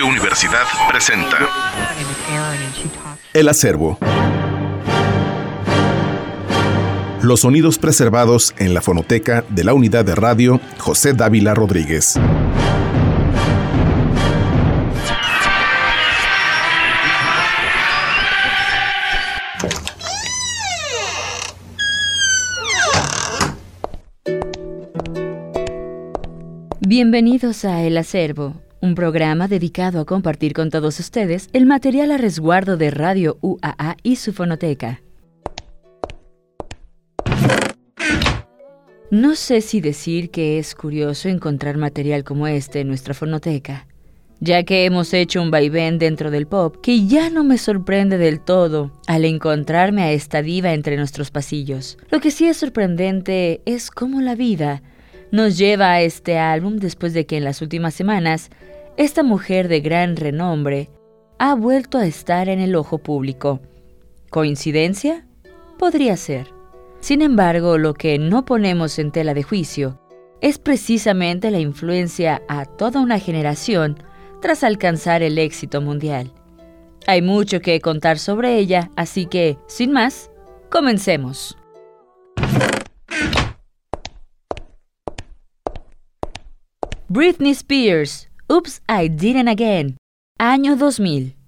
Radio Universidad presenta El acervo. Los sonidos preservados en la fonoteca de la unidad de radio José Dávila Rodríguez. Bienvenidos a El Acervo, un programa dedicado a compartir con todos ustedes el material a resguardo de Radio UAA y su fonoteca. No sé si decir que es curioso encontrar material como este en nuestra fonoteca, ya que hemos hecho un vaivén dentro del pop que ya no me sorprende del todo al encontrarme a esta diva entre nuestros pasillos. Lo que sí es sorprendente es cómo la vida nos lleva a este álbum después de que en las últimas semanas esta mujer de gran renombre ha vuelto a estar en el ojo público. ¿Coincidencia? Podría ser. Sin embargo, lo que no ponemos en tela de juicio es precisamente la influencia a toda una generación tras alcanzar el éxito mundial. Hay mucho que contar sobre ella, así que, sin más, comencemos. Britney Spears, Oops, I Didn't Again, año 2000.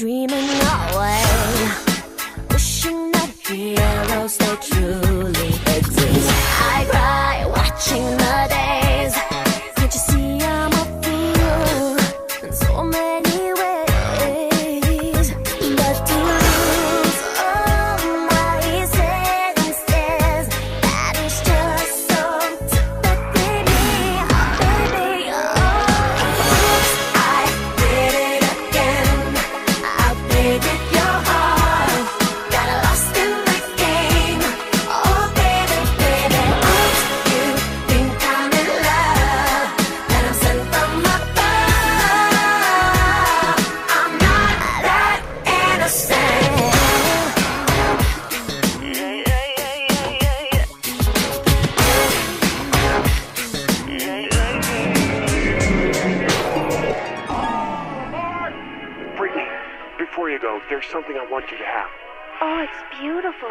Dreaming beautiful.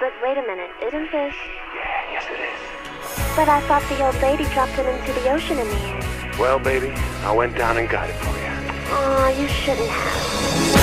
But wait a minute, isn't this? Yeah, yes it is. But I thought the old lady dropped it into the ocean in the end. Well, baby, I went down and got it for you. Oh, you shouldn't have.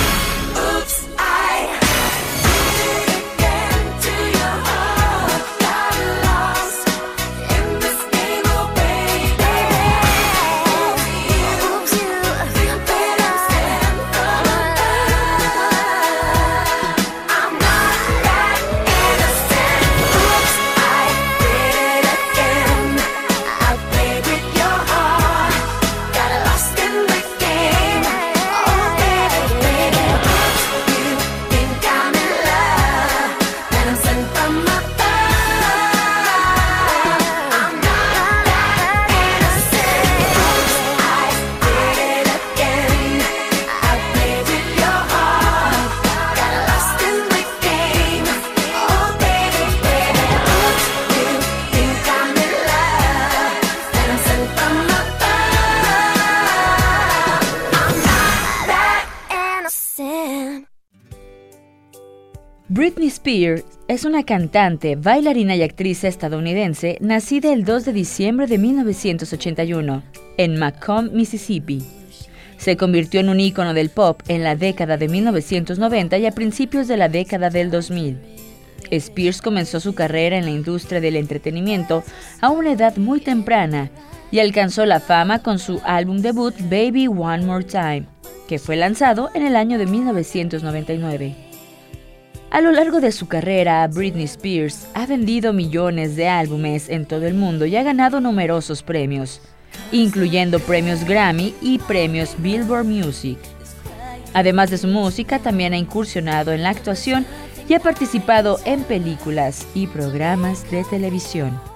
Spears es una cantante, bailarina y actriz estadounidense nacida el 2 de diciembre de 1981 en Macomb, Mississippi. Se convirtió en un ícono del pop en la década de 1990 y a principios de la década del 2000. Spears comenzó su carrera en la industria del entretenimiento a una edad muy temprana y alcanzó la fama con su álbum debut Baby One More Time, que fue lanzado en el año de 1999. A lo largo de su carrera, Britney Spears ha vendido millones de álbumes en todo el mundo y ha ganado numerosos premios, incluyendo premios Grammy y premios Billboard Music. Además de su música, también ha incursionado en la actuación y ha participado en películas y programas de televisión.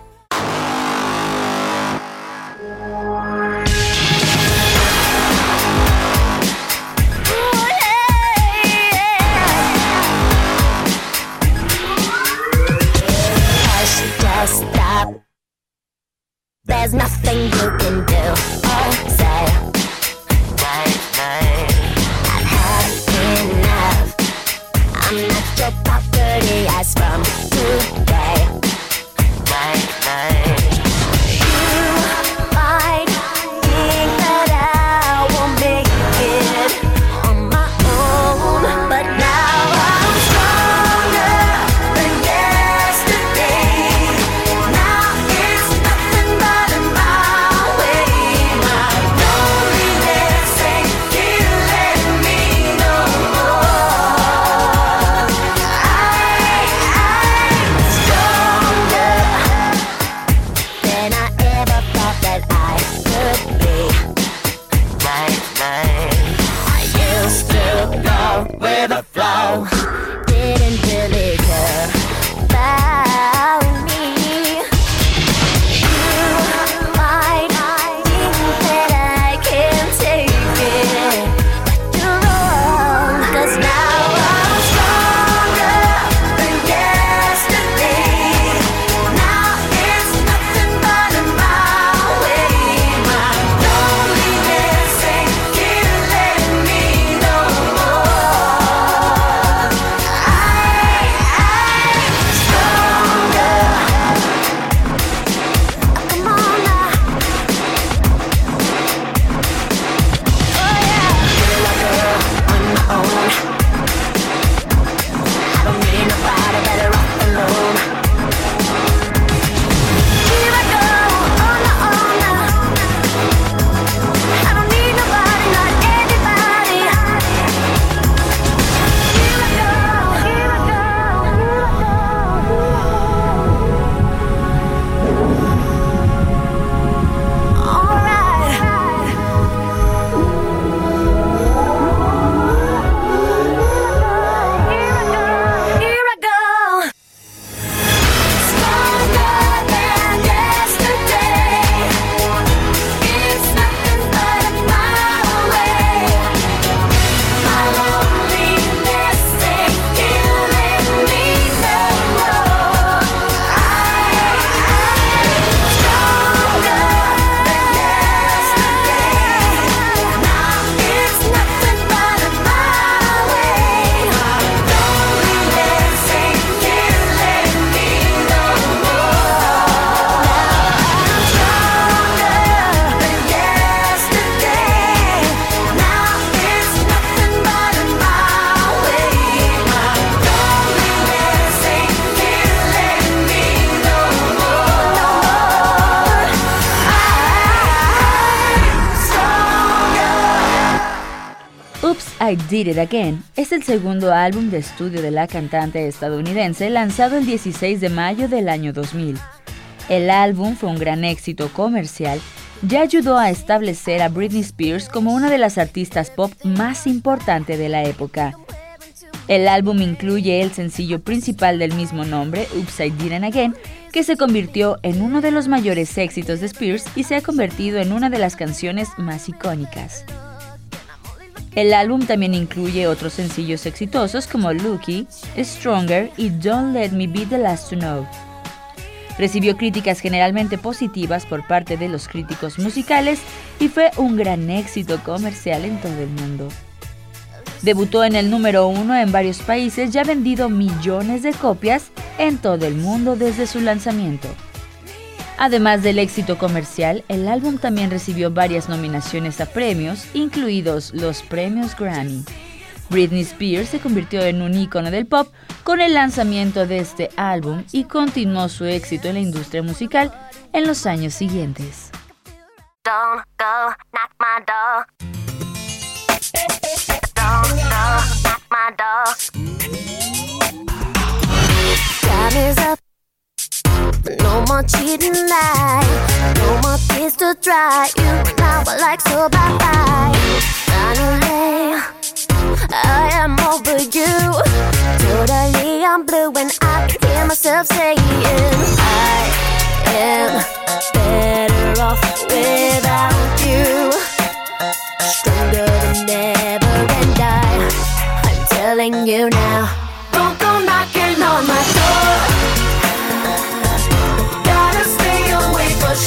There's nothing you can do or say. I've had enough. I'm not your property as from today. Go with the flow, I Did It Again es el segundo álbum de estudio de la cantante estadounidense lanzado el 16 de mayo del año 2000. El álbum fue un gran éxito comercial y ayudó a establecer a Britney Spears como una de las artistas pop más importantes de la época. El álbum incluye el sencillo principal del mismo nombre, Upside Down Again, que se convirtió en uno de los mayores éxitos de Spears y se ha convertido en una de las canciones más icónicas. El álbum también incluye otros sencillos exitosos como Lucky, Stronger y Don't Let Me Be the Last to Know. Recibió críticas generalmente positivas por parte de los críticos musicales y fue un gran éxito comercial en todo el mundo. Debutó en el número uno en varios países y ha vendido millones de copias en todo el mundo desde su lanzamiento. Además del éxito comercial, el álbum también recibió varias nominaciones a premios, incluidos los premios Grammy. Britney Spears se convirtió en un ícono del pop con el lanzamiento de este álbum y continuó su éxito en la industria musical en los años siguientes. More cheating lies. No more tears to dry. You now I like so bye bye. Finally, I am over you. Totally, I'm blue and I hear myself saying, I am better off without you. Stronger than ever, and I, I'm telling you now. I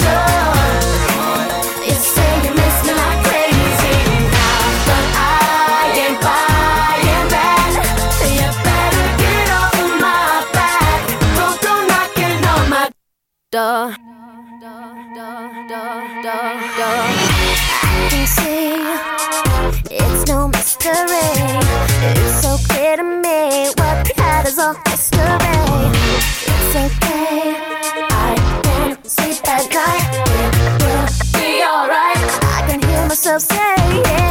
can see it's no mystery. It's so clear to me what had is all history. It's okay that guy will be alright. I can hear myself say, yeah.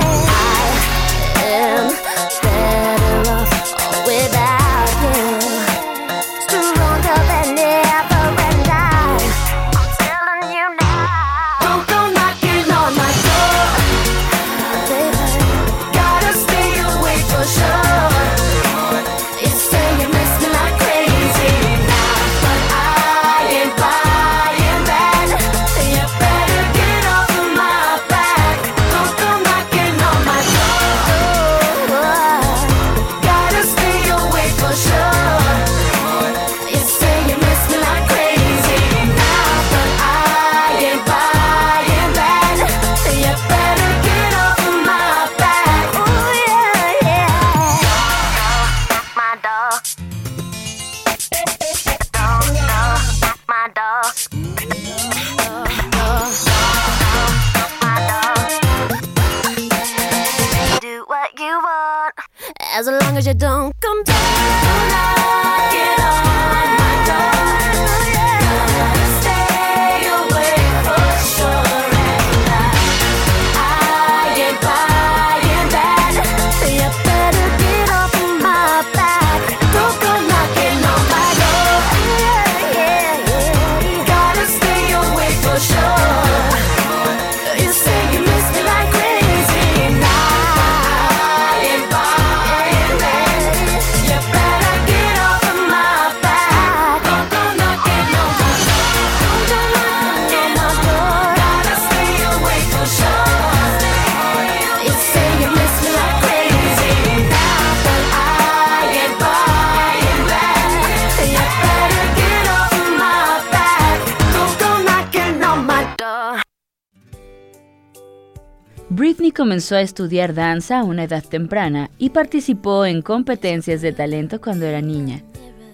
Comenzó a estudiar danza a una edad temprana y participó en competencias de talento cuando era niña.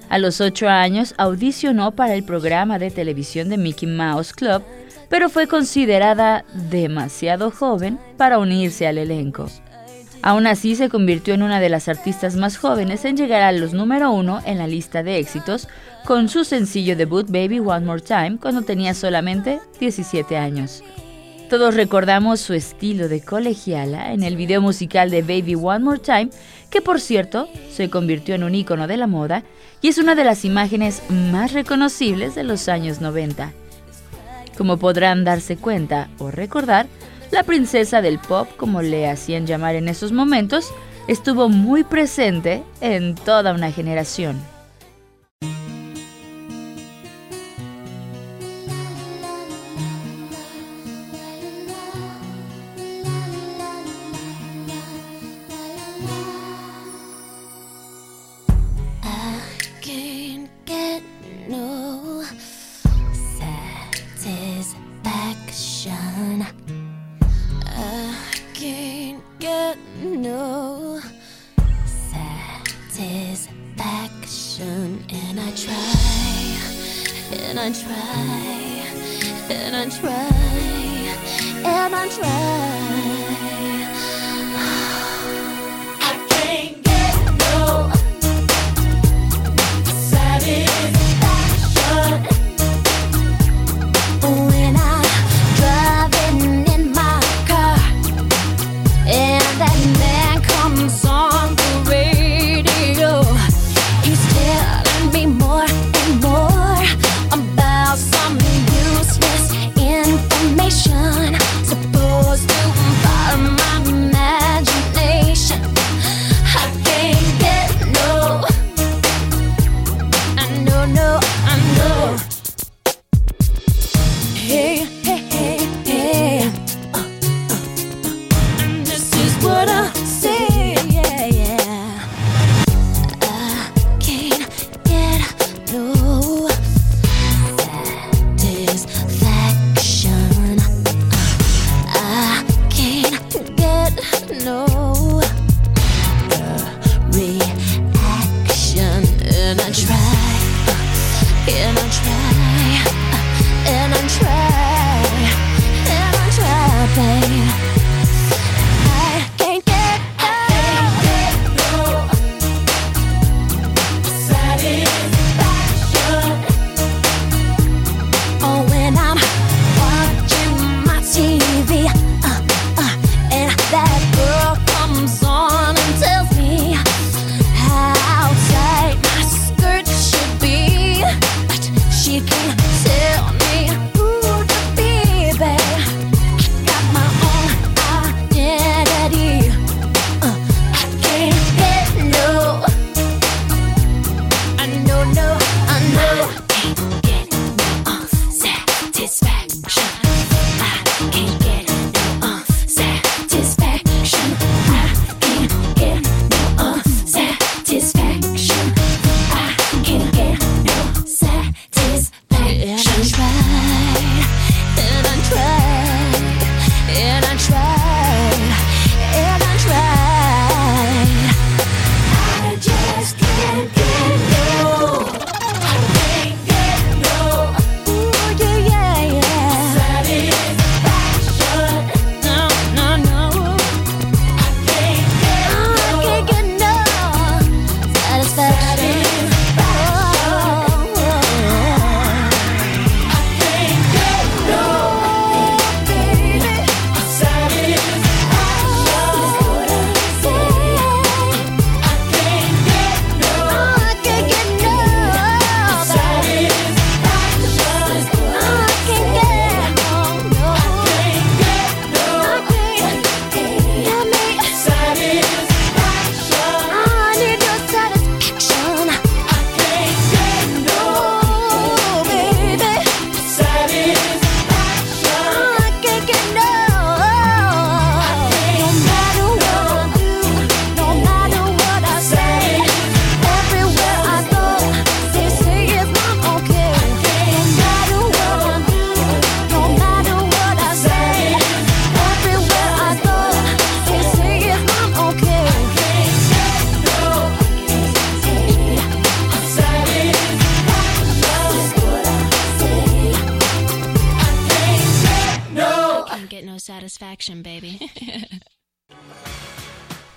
A los 8 años audicionó para el programa de televisión de Mickey Mouse Club, pero fue considerada demasiado joven para unirse al elenco. Aún así se convirtió en una de las artistas más jóvenes en llegar a los número uno en la lista de éxitos con su sencillo debut Baby One More Time cuando tenía solamente 17 años. Todos recordamos su estilo de colegiala en el video musical de Baby One More Time, que por cierto se convirtió en un icono de la moda y es una de las imágenes más reconocibles de los años 90. Como podrán darse cuenta o recordar, la princesa del pop, como le hacían llamar en esos momentos, estuvo muy presente en toda una generación. I try, and I try, and I try.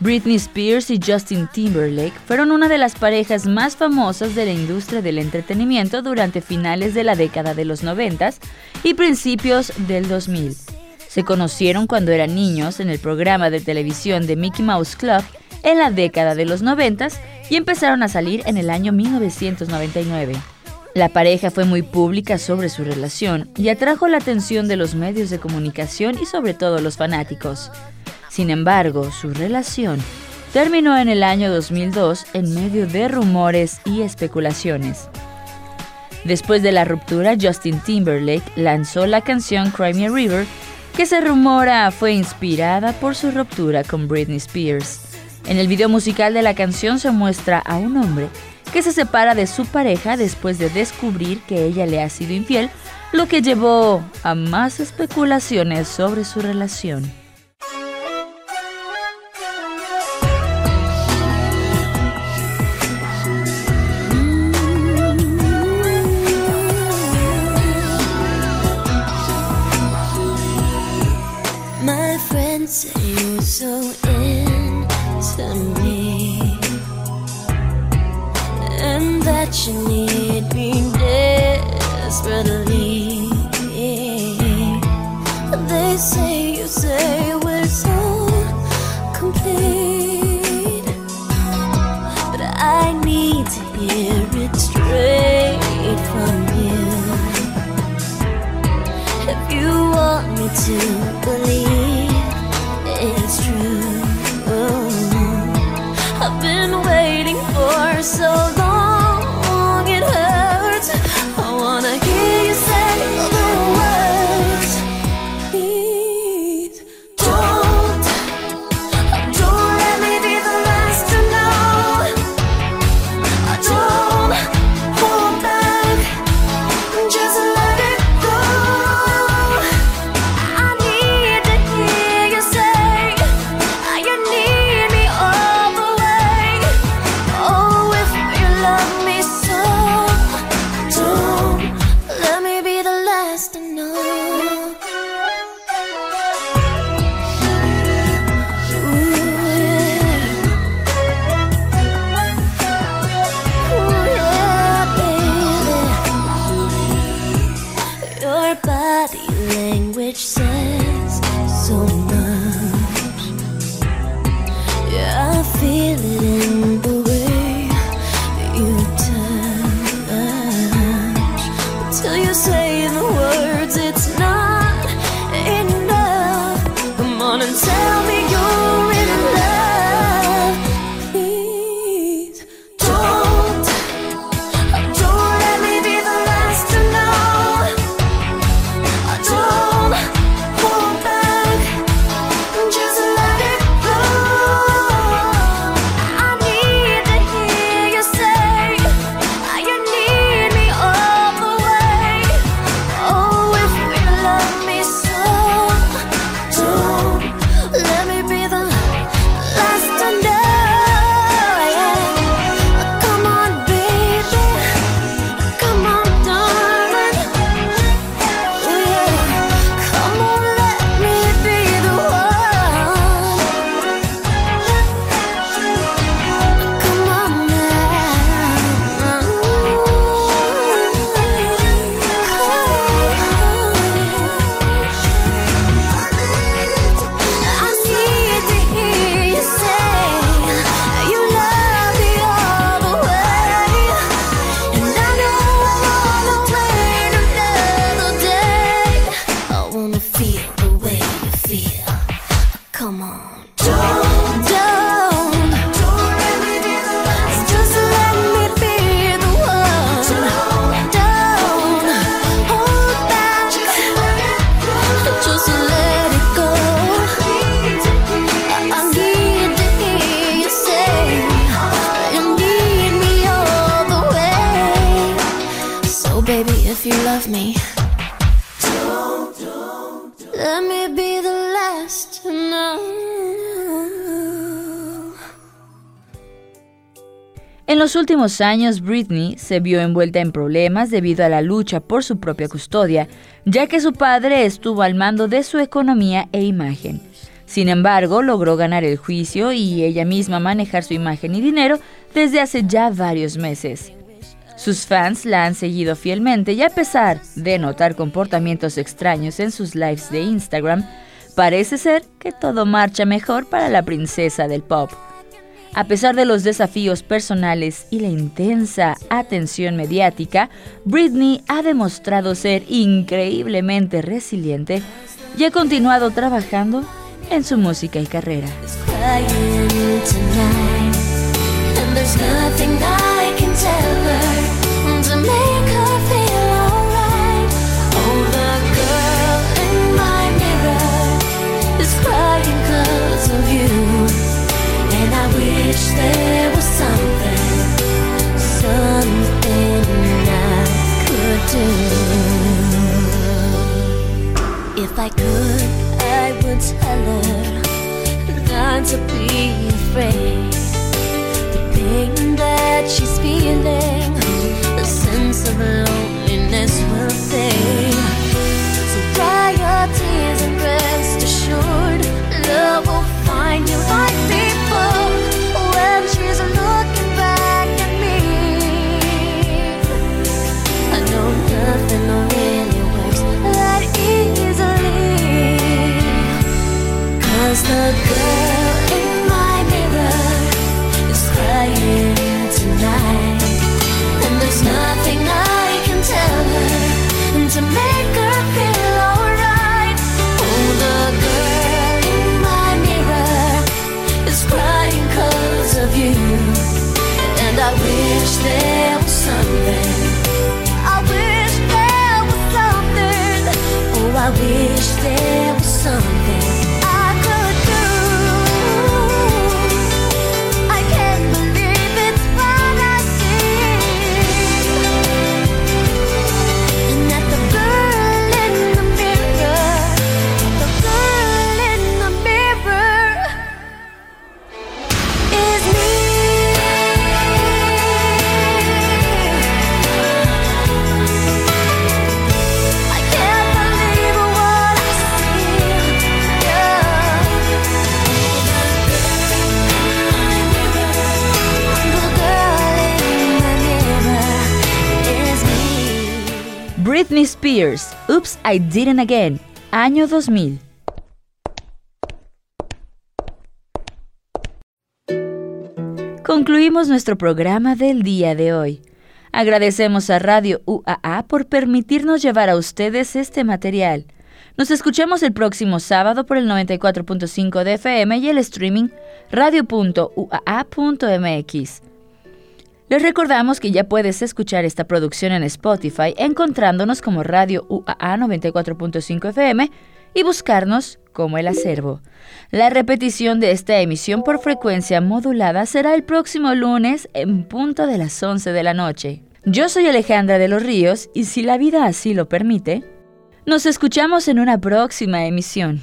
Britney Spears y Justin Timberlake fueron una de las parejas más famosas de la industria del entretenimiento durante finales de la década de los 90 y principios del 2000. Se conocieron cuando eran niños en el programa de televisión de Mickey Mouse Club en la década de los 90 y empezaron a salir en el año 1999. La pareja fue muy pública sobre su relación y atrajo la atención de los medios de comunicación y sobre todo los fanáticos. Sin embargo, su relación terminó en el año 2002 en medio de rumores y especulaciones. Después de la ruptura, Justin Timberlake lanzó la canción Cry Me a River, que se rumora fue inspirada por su ruptura con Britney Spears. En el video musical de la canción se muestra a un hombre que se separa de su pareja después de descubrir que ella le ha sido infiel, lo que llevó a más especulaciones sobre su relación. That you need me desperately. Let me be the last. En los últimos años, Britney se vio envuelta en problemas debido a la lucha por su propia custodia, ya que su padre estuvo al mando de su economía e imagen. Sin embargo, logró ganar el juicio y ella misma manejar su imagen y dinero desde hace ya varios meses. Sus fans la han seguido fielmente y a pesar de notar comportamientos extraños en sus lives de Instagram, parece ser que todo marcha mejor para la princesa del pop. A pesar de los desafíos personales y la intensa atención mediática, Britney ha demostrado ser increíblemente resiliente y ha continuado trabajando en su música y carrera. I could, I would tell her not to be afraid. The pain that she's feeling, the sense of loneliness will fade. So dry your tears and rest assured, love will find you like before. When she's looking Spears, Oops, I Did It Again, año 2000. Concluimos nuestro programa del día de hoy. Agradecemos a Radio UAA por permitirnos llevar a ustedes este material. Nos escuchamos el próximo sábado por el 94.5 de FM y el streaming radio.uaa.mx. Les recordamos que ya puedes escuchar esta producción en Spotify encontrándonos como Radio UAA 94.5 FM y buscarnos como El Acervo. La repetición de esta emisión por frecuencia modulada será el próximo lunes en punto de las 11 de la noche. Yo soy Alejandra de los Ríos y si la vida así lo permite, nos escuchamos en una próxima emisión.